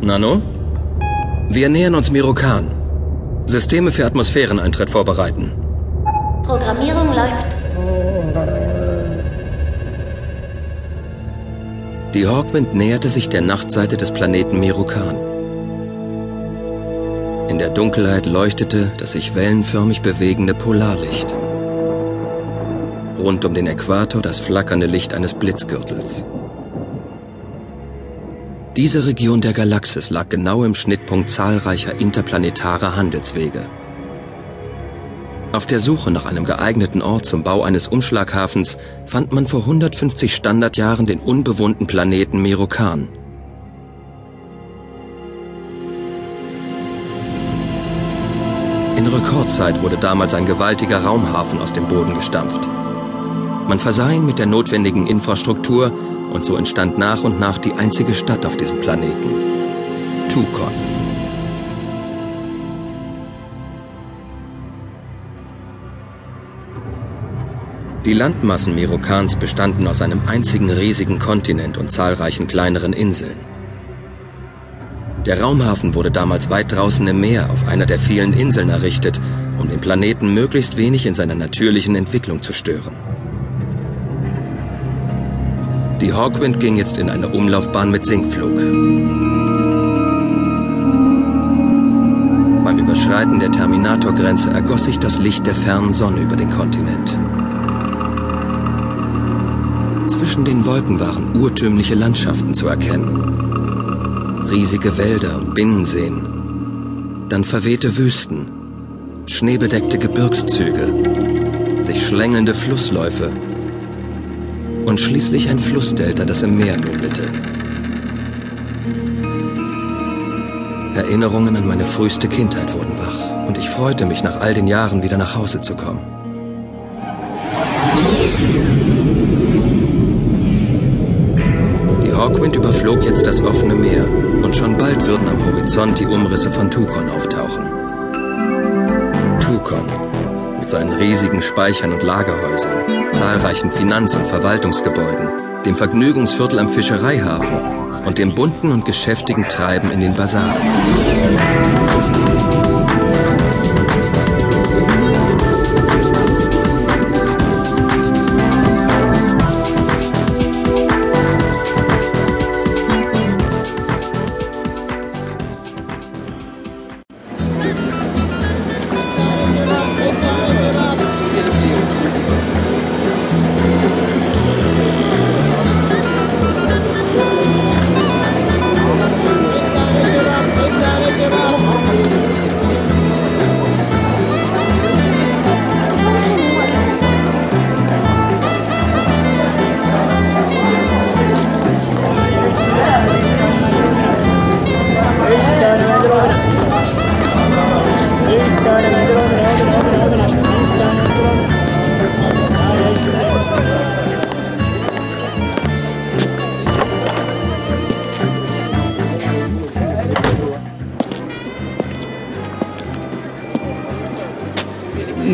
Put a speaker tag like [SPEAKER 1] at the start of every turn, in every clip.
[SPEAKER 1] Nano? Wir nähern uns Mirokan. Systeme für Atmosphäreneintritt vorbereiten.
[SPEAKER 2] Programmierung läuft.
[SPEAKER 1] Die Hawkwind näherte sich der Nachtseite des Planeten Mirokan. In der Dunkelheit leuchtete das sich wellenförmig bewegende Polarlicht. Rund um den Äquator das flackernde Licht eines Blitzgürtels. Diese Region der Galaxis lag genau im Schnittpunkt zahlreicher interplanetarer Handelswege. Auf der Suche nach einem geeigneten Ort zum Bau eines Umschlaghafens fand man vor 150 Standardjahren den unbewohnten Planeten Merokan. In Rekordzeit wurde damals ein gewaltiger Raumhafen aus dem Boden gestampft. Man versah ihn mit der notwendigen Infrastruktur und so entstand nach und nach die einzige Stadt auf diesem Planeten. Tukon. Die Landmassen Mirokans bestanden aus einem einzigen riesigen Kontinent und zahlreichen kleineren Inseln. Der Raumhafen wurde damals weit draußen im Meer auf einer der vielen Inseln errichtet, um den Planeten möglichst wenig in seiner natürlichen Entwicklung zu stören. Die Hawkwind ging jetzt in eine Umlaufbahn mit Sinkflug. Beim Überschreiten der Terminatorgrenze ergoss sich das Licht der fernen Sonne über den Kontinent. Zwischen den Wolken waren urtümliche Landschaften zu erkennen. Riesige Wälder und Binnenseen. Dann verwehte Wüsten, schneebedeckte Gebirgszüge, sich schlängelnde Flussläufe und schließlich ein Flussdelta, das im Meer mündete. Erinnerungen an meine früheste Kindheit wurden wach und ich freute mich, nach all den Jahren wieder nach Hause zu kommen. Die Hawkwind überflog jetzt das offene Meer und schon bald würden am Horizont die Umrisse von Tukon auftauchen. Tukon, mit seinen riesigen Speichern und Lagerhäusern, zahlreichen Finanz- und Verwaltungsgebäuden, dem Vergnügungsviertel am Fischereihafen und dem bunten und geschäftigen Treiben in den Basaren.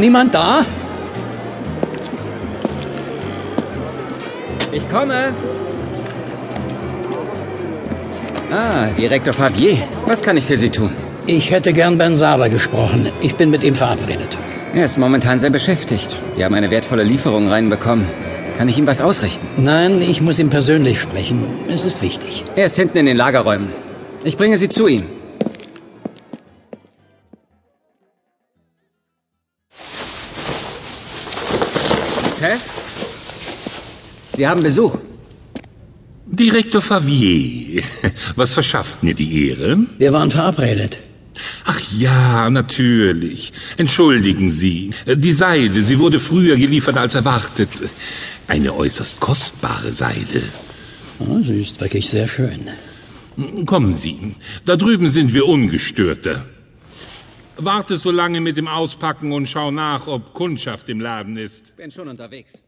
[SPEAKER 3] Niemand da?
[SPEAKER 4] Ich komme. Ah, Direktor Favier. Was kann ich für Sie tun?
[SPEAKER 3] Ich hätte gern Ben Saber gesprochen. Ich bin mit ihm verabredet.
[SPEAKER 4] Er ist momentan sehr beschäftigt. Wir haben eine wertvolle Lieferung reinbekommen. Kann ich ihm was ausrichten?
[SPEAKER 3] Nein, ich muss ihm persönlich sprechen. Es ist wichtig.
[SPEAKER 4] Er ist hinten in den Lagerräumen. Ich bringe Sie zu ihm. Chef? Sie haben Besuch.
[SPEAKER 5] Direktor Favier, was verschafft mir die Ehre?
[SPEAKER 3] Wir waren verabredet.
[SPEAKER 5] Ach ja, natürlich. Entschuldigen Sie. Die Seile, sie wurde früher geliefert als erwartet. Eine äußerst kostbare Seile.
[SPEAKER 3] Oh, sie ist wirklich sehr schön.
[SPEAKER 5] Kommen Sie. Da drüben sind wir ungestörter. Warte so lange mit dem Auspacken und schau nach, ob Kundschaft im Laden ist.
[SPEAKER 4] Bin schon unterwegs.